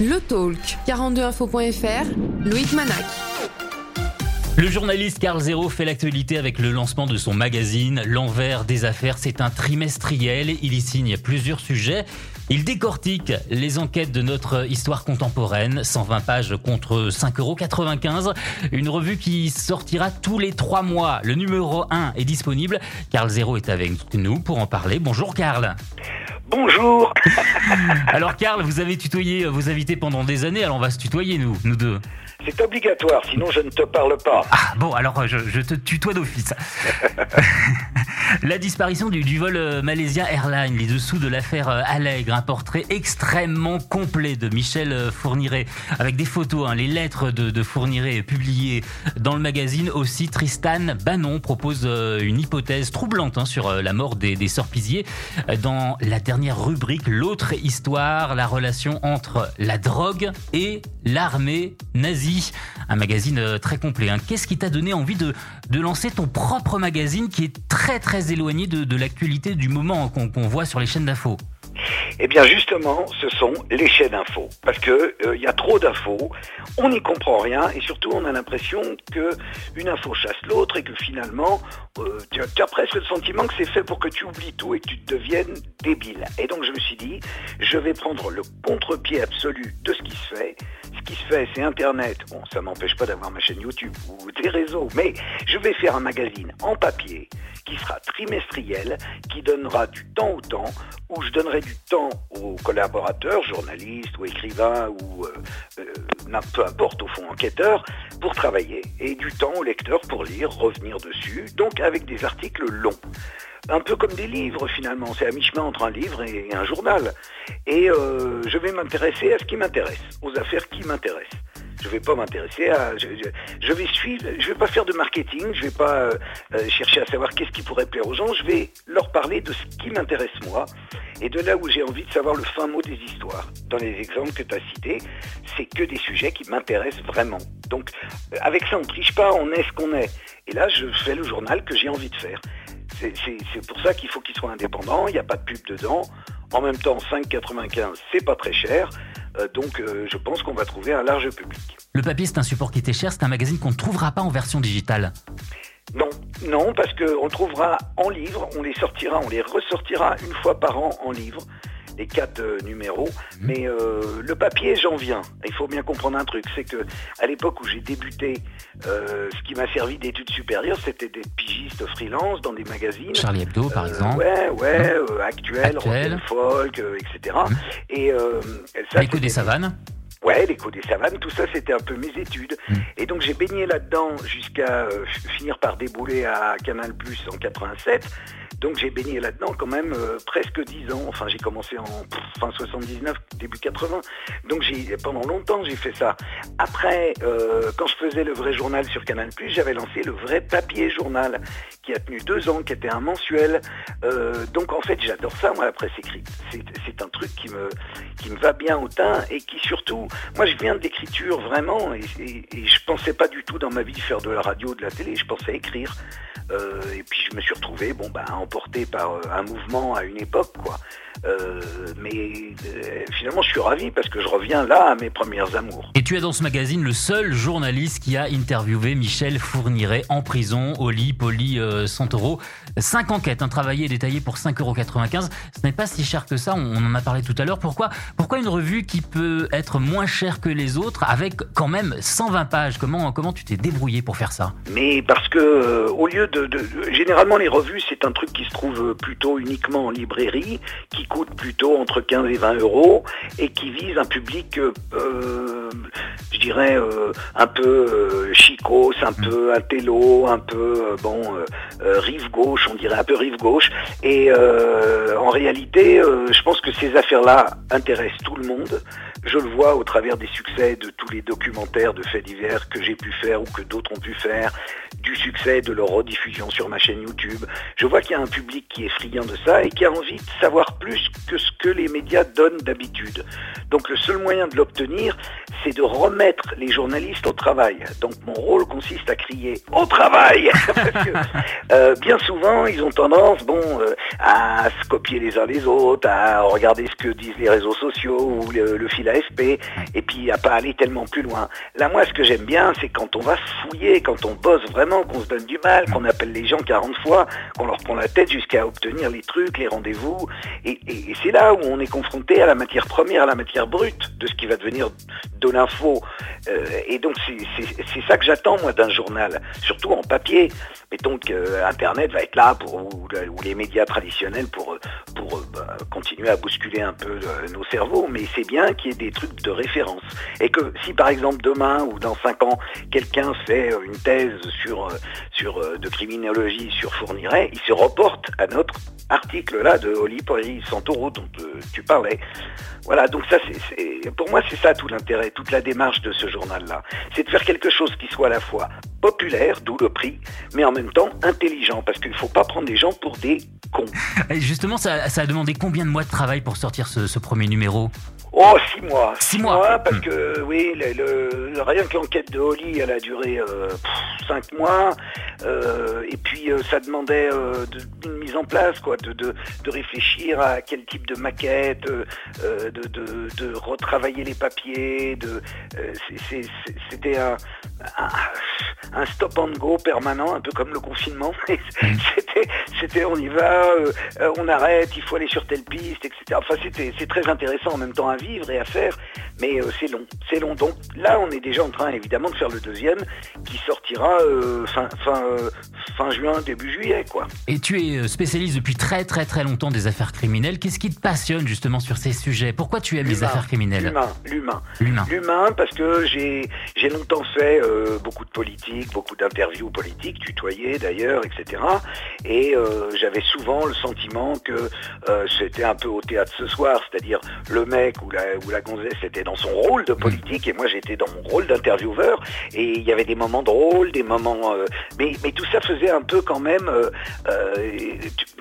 Le Talk, 42info.fr, Loïc Manac. Le journaliste Carl Zero fait l'actualité avec le lancement de son magazine L'envers des affaires. C'est un trimestriel. Il y signe plusieurs sujets. Il décortique les enquêtes de notre histoire contemporaine, 120 pages contre 5,95 euros. Une revue qui sortira tous les trois mois. Le numéro 1 est disponible. Carl Zero est avec nous pour en parler. Bonjour Carl. Bonjour. alors Karl, vous avez tutoyé vos invités pendant des années, alors on va se tutoyer nous, nous deux. C'est obligatoire, sinon je ne te parle pas. Ah bon, alors je, je te tutoie d'office. La disparition du, du, vol euh, malaisien Airlines, les dessous de l'affaire euh, Allègre, un portrait extrêmement complet de Michel euh, Fourniret, avec des photos, hein, les lettres de, de, Fourniret publiées dans le magazine. Aussi, Tristan Bannon propose une hypothèse troublante hein, sur la mort des, des Sorpisiers. Dans la dernière rubrique, l'autre histoire, la relation entre la drogue et l'armée nazie. Un magazine très complet. Hein. Qu'est-ce qui t'a donné envie de, de lancer ton propre magazine qui est très très éloigné de, de l'actualité du moment qu'on qu voit sur les chaînes d'infos eh bien justement, ce sont les chaînes d'infos. Parce que il euh, y a trop d'infos, on n'y comprend rien et surtout on a l'impression que une info chasse l'autre et que finalement euh, tu, as, presque le sentiment que c'est fait pour que tu oublies tout et que tu deviennes débile. Et donc je me suis dit, je vais prendre le contre-pied absolu de ce qui se fait. Ce qui se fait, c'est Internet. Bon, ça m'empêche pas d'avoir ma chaîne YouTube ou des réseaux, mais je vais faire un magazine en papier qui sera trimestriel, qui donnera du temps au temps, où je donnerai du temps aux collaborateurs, journalistes ou écrivains ou euh, euh, peu importe au fond enquêteurs, pour travailler, et du temps aux lecteurs pour lire, revenir dessus, donc avec des articles longs un peu comme des livres finalement. C'est à mi-chemin entre un livre et un journal. Et euh, je vais m'intéresser à ce qui m'intéresse, aux affaires qui m'intéressent. Je vais pas m'intéresser à. Je, je, vais suivre. Je vais pas faire de marketing. Je vais pas euh, chercher à savoir qu'est-ce qui pourrait plaire aux gens. Je vais leur parler de ce qui m'intéresse moi et de là où j'ai envie de savoir le fin mot des histoires. Dans les exemples que tu as cités, c'est que des sujets qui m'intéressent vraiment. Donc, avec ça, on triche pas. On est ce qu'on est. Et là, je fais le journal que j'ai envie de faire. C'est pour ça qu'il faut qu'il soit indépendant. Il n'y a pas de pub dedans. En même temps, 5,95, c'est pas très cher. Euh, donc euh, je pense qu'on va trouver un large public. Le papier, c'est un support qui était cher, c'est un magazine qu'on ne trouvera pas en version digitale. Non, non, parce qu'on le trouvera en livre, on les sortira, on les ressortira une fois par an en livre les quatre euh, numéros. Mmh. Mais euh, le papier, j'en viens. Il faut bien comprendre un truc, c'est que à l'époque où j'ai débuté, euh, ce qui m'a servi d'études supérieures, c'était des pigistes freelance dans des magazines. Charlie Hebdo, par exemple. Ouais, ouais, mmh. actuel, actuel. folk, etc. Mmh. Et ça, l'écho des savanes. Ouais, l'écho des savanes, tout ça, c'était un peu mes études. Mmh. Et donc j'ai baigné là-dedans jusqu'à euh, finir par débouler à Canal Plus en 87. Donc j'ai baigné là-dedans quand même euh, presque 10 ans. Enfin, j'ai commencé en fin 79, début 80. Donc pendant longtemps j'ai fait ça. Après, euh, quand je faisais le vrai journal sur Canal j'avais lancé le vrai papier journal qui a tenu deux ans, qui était un mensuel. Euh, donc en fait, j'adore ça, moi, la presse écrite. C'est un truc qui me qui me va bien au teint et qui surtout, moi, je viens de l'écriture vraiment et, et, et je pensais pas du tout dans ma vie faire de la radio, de la télé. Je pensais écrire. Et puis je me suis retrouvé, bon ben, emporté par euh, un mouvement à une époque, quoi. Euh, mais euh, finalement, je suis ravi parce que je reviens là à mes premières amours. Et tu es dans ce magazine le seul journaliste qui a interviewé Michel Fourniret en prison au lit Poli euh, Santoro. Cinq enquêtes, un travaillé et détaillé pour 5,95€. Ce n'est pas si cher que ça, on en a parlé tout à l'heure. Pourquoi, pourquoi une revue qui peut être moins chère que les autres avec quand même 120 pages? Comment, comment tu t'es débrouillé pour faire ça? Mais parce que, au lieu de, de, de, Généralement, les revues, c'est un truc qui se trouve plutôt uniquement en librairie, qui coûte plutôt entre 15 et 20 euros et qui vise un public, euh, je dirais, euh, un peu euh, chicos, un mmh. peu intello, un peu, bon, rive gauche, on dirait un peu rive gauche. Et en réalité, je pense que ces affaires-là intéressent tout le monde. Je le vois au travers des succès de tous les documentaires de faits divers que j'ai pu faire ou que d'autres ont pu faire, du succès de leur rediffusion sur ma chaîne YouTube. Je vois qu'il y a un public qui est friand de ça et qui a envie de savoir plus que ce que les médias donnent d'habitude. Donc le seul moyen de l'obtenir, c'est de remettre mettre les journalistes au travail. Donc mon rôle consiste à crier au travail Parce que, euh, bien souvent ils ont tendance bon euh, à se copier les uns les autres, à regarder ce que disent les réseaux sociaux ou le, fil AFP et puis à pas aller tellement plus loin. Là moi ce que j'aime bien c'est quand on va fouiller, quand on bosse vraiment, qu'on se donne du mal, qu'on appelle les gens 40 fois, qu'on leur prend la tête jusqu'à obtenir les trucs, les rendez-vous et, c'est là où on est confronté à la matière première, à la matière brute de ce qui va devenir de l'info. Euh, et donc c'est- ça que j'attends moi d'un journal, surtout en papier. Mettons que euh, Internet va être là pour ou, les médias traditionnels pour pour euh, bah, continuer à bousculer un peu nos cerveaux, mais c'est bien qu'il y ait des trucs de référence et que si par exemple demain ou dans cinq ans quelqu'un fait une thèse sur sur de criminologie sur Fourniret, il se reporte à notre article là de Oli Santoro dont euh, tu parlais. Voilà, donc ça, c'est, pour moi, c'est ça tout l'intérêt, toute la démarche de ce journal-là. C'est de faire quelque chose qui soit à la fois populaire, d'où le prix, mais en même temps intelligent, parce qu'il ne faut pas prendre les gens pour des cons. Justement, ça, ça a demandé combien de mois de travail pour sortir ce premier numéro? Oh, six mois. Six mois. parce Hmm. que, oui, le, le- rien que l'enquête de Holly, elle a duré euh, pff, cinq mois. euh, et puis, euh, ça demandait de- une mise en place, quoi, de, de, de réfléchir à quel type de maquette, de, retravailler les papiers. De, C'était un, un, un stop and go permanent, un peu comme le confinement. c'était, on y va, euh, euh, on arrête, il faut aller sur telle piste, etc. Enfin, c'était, c'est très intéressant en même temps à vivre et à faire, mais euh, c'est long, c'est long. Donc là, on est déjà en train, évidemment, de faire le deuxième, qui sortira euh, fin, fin, fin juin, début juillet, quoi. Et tu es spécialiste depuis très très très longtemps des affaires criminelles. Qu'est-ce qui te passionne justement sur ces sujets? Pourquoi tu aimes les affaires criminelles? L'humain, l'humain. L'humain. L'humain, parce que j'ai j'ai longtemps fait beaucoup de politique, beaucoup d'interviews politiques, tutoyées d'ailleurs, etc. Et euh, j'avais souvent le sentiment que euh, c'était un peu au théâtre ce soir, c'est-à-dire le mec ou la, ou la gonzesse était dans son rôle de politique et moi j'étais dans mon rôle d'intervieweur. Et il y avait des moments drôles, des moments... euh, mais, mais tout ça faisait un peu quand même...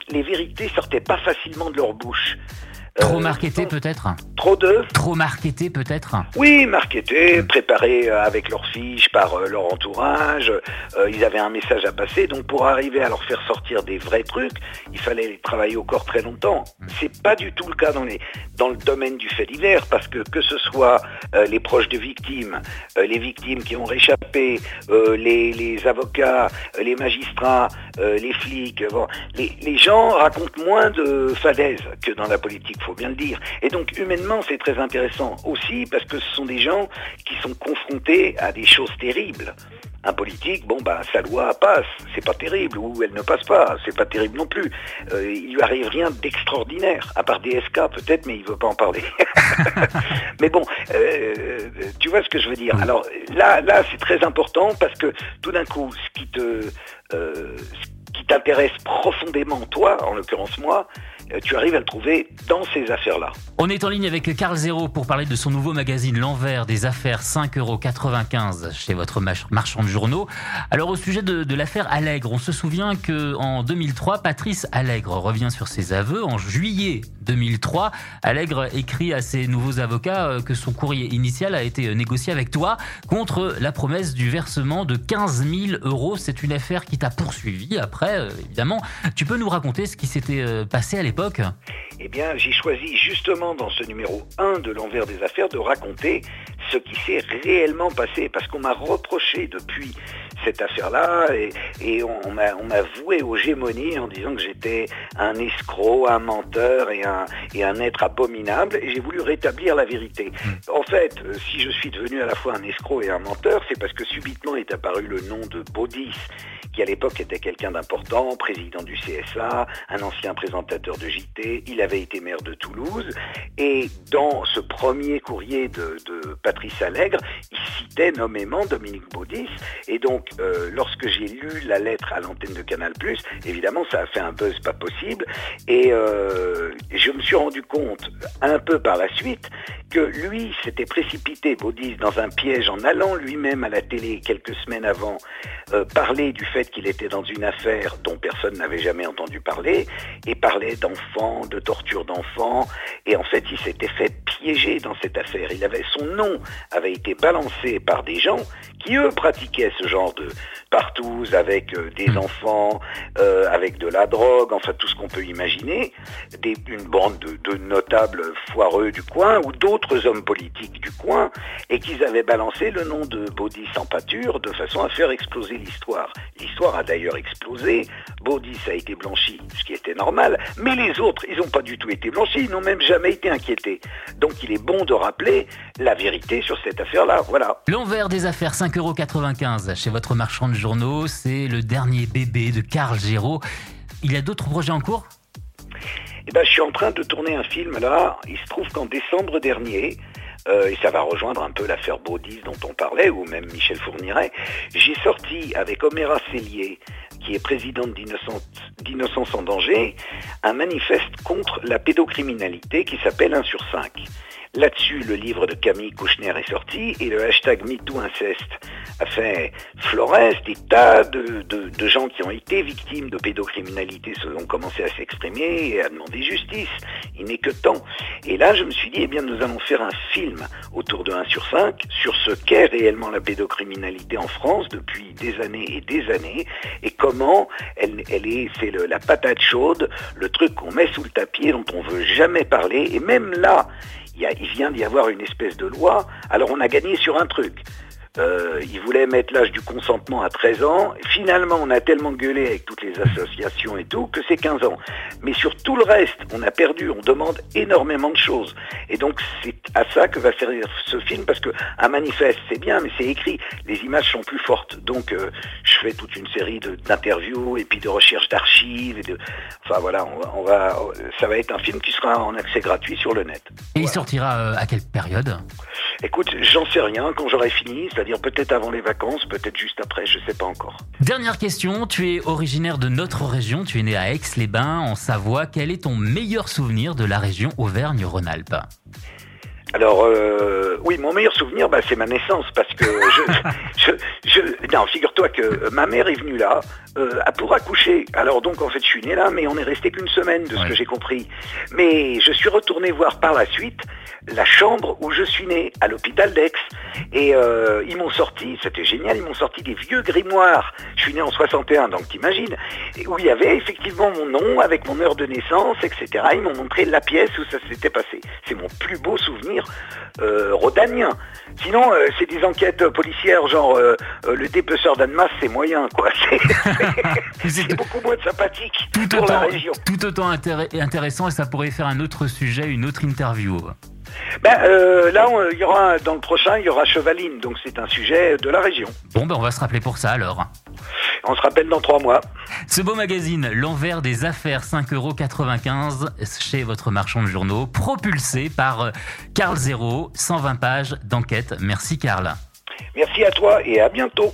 les vérités sortaient pas facilement de leur bouche. Trop Euh, marketé sans- peut-être Trop de Trop marketé peut-être oui, marketés, préparés euh, avec leurs fiches par euh, leur entourage. ils avaient un message à passer. Donc pour arriver à leur faire sortir des vrais trucs, il fallait les travailler au corps très longtemps. C'est pas du tout le cas dans les dans le domaine du fait divers parce que que ce soit les proches de victimes, les victimes qui ont réchappé, les, les avocats, les magistrats, les flics, bon, les, les gens racontent moins de falaises que dans la politique, faut bien le dire. Et donc humainement, c'est très intéressant aussi parce que ce sont des gens qui sont confrontés à des choses terribles. Un politique, bon bah sa loi passe, c'est pas terrible, ou elle ne passe pas, c'est pas terrible non plus. Euh, il lui arrive rien d'extraordinaire, à part des SK peut-être, mais il veut pas en parler. mais bon, euh, tu vois ce que je veux dire. Alors là, là c'est très important parce que tout d'un coup, ce qui te, euh, ce qui t'intéresse profondément, toi, en l'occurrence moi, euh, tu arrives à le trouver dans ces affaires-là. On est en ligne avec Carl Zéro pour parler de son nouveau magazine L'envers des affaires 5,95€ chez votre marchand de journaux. Alors au sujet de, de l'affaire Allègre, on se souvient que en 2003, Patrice Allègre revient sur ses aveux. En juillet 2003, Allègre écrit à ses nouveaux avocats euh, que son courrier initial a été euh, négocié avec toi contre la promesse du versement de 15 000 euros. C'est une affaire qui t'a poursuivi après, euh, évidemment. Tu peux nous raconter ce qui s'était passé à l'époque? Eh bien, j'ai choisi justement dans ce numéro 1 de l'envers des affaires de raconter ce qui s'est réellement passé, parce qu'on m'a reproché depuis cette affaire-là, et, et on, m'a on m'a voué aux gémonies en disant que j'étais un escroc, un menteur et un, et un être abominable, et j'ai voulu rétablir la vérité. En fait, euh, si je suis devenu à la fois un escroc et un menteur, c'est parce que subitement est apparu le nom de Baudis, qui à l'époque était quelqu'un d'important, président du CSA, un ancien présentateur de JT, il avait été maire de Toulouse, et dans ce premier courrier de, de Patrice Allègre, il citait nommément Dominique Baudis, et donc euh, lorsque j'ai lu la lettre à l'antenne de Canal+, évidemment, ça a fait un buzz pas possible. Et euh, je me suis rendu compte, un peu par la suite, que lui s'était précipité, Baudis, dans un piège en allant lui-même à la télé quelques semaines avant euh, parler du fait qu'il était dans une affaire dont personne n'avait jamais entendu parler, et parlait d'enfants, de torture d'enfants, et en fait il s'était fait piéger dans cette affaire. Il avait son nom avait été balancé par des gens qui eux pratiquaient ce genre de partous avec euh, des Hmm. enfants, euh, avec de la drogue, enfin tout ce qu'on peut imaginer, des, une bande de, de notables foireux du coin ou d'autres hommes politiques du coin, et qu'ils avaient balancé le nom de Baudis en pâture de façon à faire exploser l'histoire. L'histoire a d'ailleurs explosé, Baudis a été blanchi, ce qui était normal, mais les autres, ils n'ont pas du tout été blanchis, ils n'ont même jamais été inquiétés. Donc il est bon de rappeler la vérité sur cette affaire-là, voilà. L'envers des affaires, 5,95€ chez votre marchand de journaux. C'est le dernier bébé de Carl Géraud. Il a d'autres projets en cours? Eh ben, je suis en train de tourner un film là. Il se trouve qu'en décembre dernier, euh, et ça va rejoindre un peu l'affaire Baudis dont on parlait, ou même Michel Fourniret, j'ai sorti avec Oméra Cellier, qui est présidente d'Innocence en danger, un manifeste contre la pédocriminalité qui s'appelle 1 sur 5. Là-dessus, le livre de Camille Kouchner est sorti et le hashtag MeTooInceste a fait florès. Des tas de, gens qui ont été victimes de pédocriminalité se- ont commencé à s'exprimer et à demander justice. Il n'est que temps. Et là, je me suis dit, eh bien, nous allons faire un film autour de 1 sur 5 sur ce qu'est réellement la pédocriminalité en France depuis des années et des années et comment elle, est, c'est la patate chaude, le truc qu'on met sous le tapis dont on veut jamais parler. Et même là, il, vient d'y avoir une espèce de loi. Alors on a gagné sur un truc. Euh, ils voulaient mettre l'âge du consentement à 13 ans. Finalement, on a tellement gueulé avec toutes les associations et tout que c'est 15 ans. Mais sur tout le reste, on a perdu. On demande énormément de choses. Et donc, c'est à ça que va servir ce film parce que un manifeste, c'est bien, mais c'est écrit. Les images sont plus fortes. Donc, euh, je fais toute une série d'interviews et puis de recherches d'archives de. Enfin voilà, on va, on va, ça va être un film qui sera en accès gratuit sur le net. Et il sortira euh, à quelle période? Écoute, j'en sais rien quand j'aurai fini, c'est-à-dire peut-être avant les vacances, peut-être juste après, je sais pas encore. Dernière question, tu es originaire de notre région, tu es né à Aix-les-Bains, en Savoie. Quel est ton meilleur souvenir de la région Auvergne-Rhône-Alpes? Alors, euh, oui, mon meilleur souvenir, bah, c'est ma naissance, parce que je, je, je- non, figure-toi que ma mère est venue là euh, pour accoucher. Alors donc, en fait, je suis né là, mais on est resté qu'une semaine, de ce Ouais. que j'ai compris. Mais je suis retourné voir par la suite la chambre où je suis né, à l'hôpital d'Aix. Et euh, ils m'ont sorti, c'était génial, ils m'ont sorti des vieux grimoires. Je suis né en 61, donc t'imagines, où il y avait effectivement mon nom avec mon heure de naissance, etc. Ils m'ont montré la pièce où ça s'était passé. C'est mon plus beau souvenir euh, rhodanien. Sinon, euh, c'est des enquêtes policières, genre euh, le dépeceur d'Annemasse, c'est moyen, quoi. C'est beaucoup moins sympathique tout pour la autant, région. tout autant intéressant et ça pourrait faire un autre sujet, une autre interview. Ben, euh, là, il y aura dans le prochain, il y aura Chevaline, donc c'est un sujet de la région. Bon, ben on va se rappeler pour ça alors. On se rappelle dans trois mois. Ce beau magazine, L'envers des affaires, 5,95€ chez votre marchand de journaux, propulsé par euh, Carl Zéro, 120 pages d'enquête. Merci Carl. Merci à toi et à bientôt.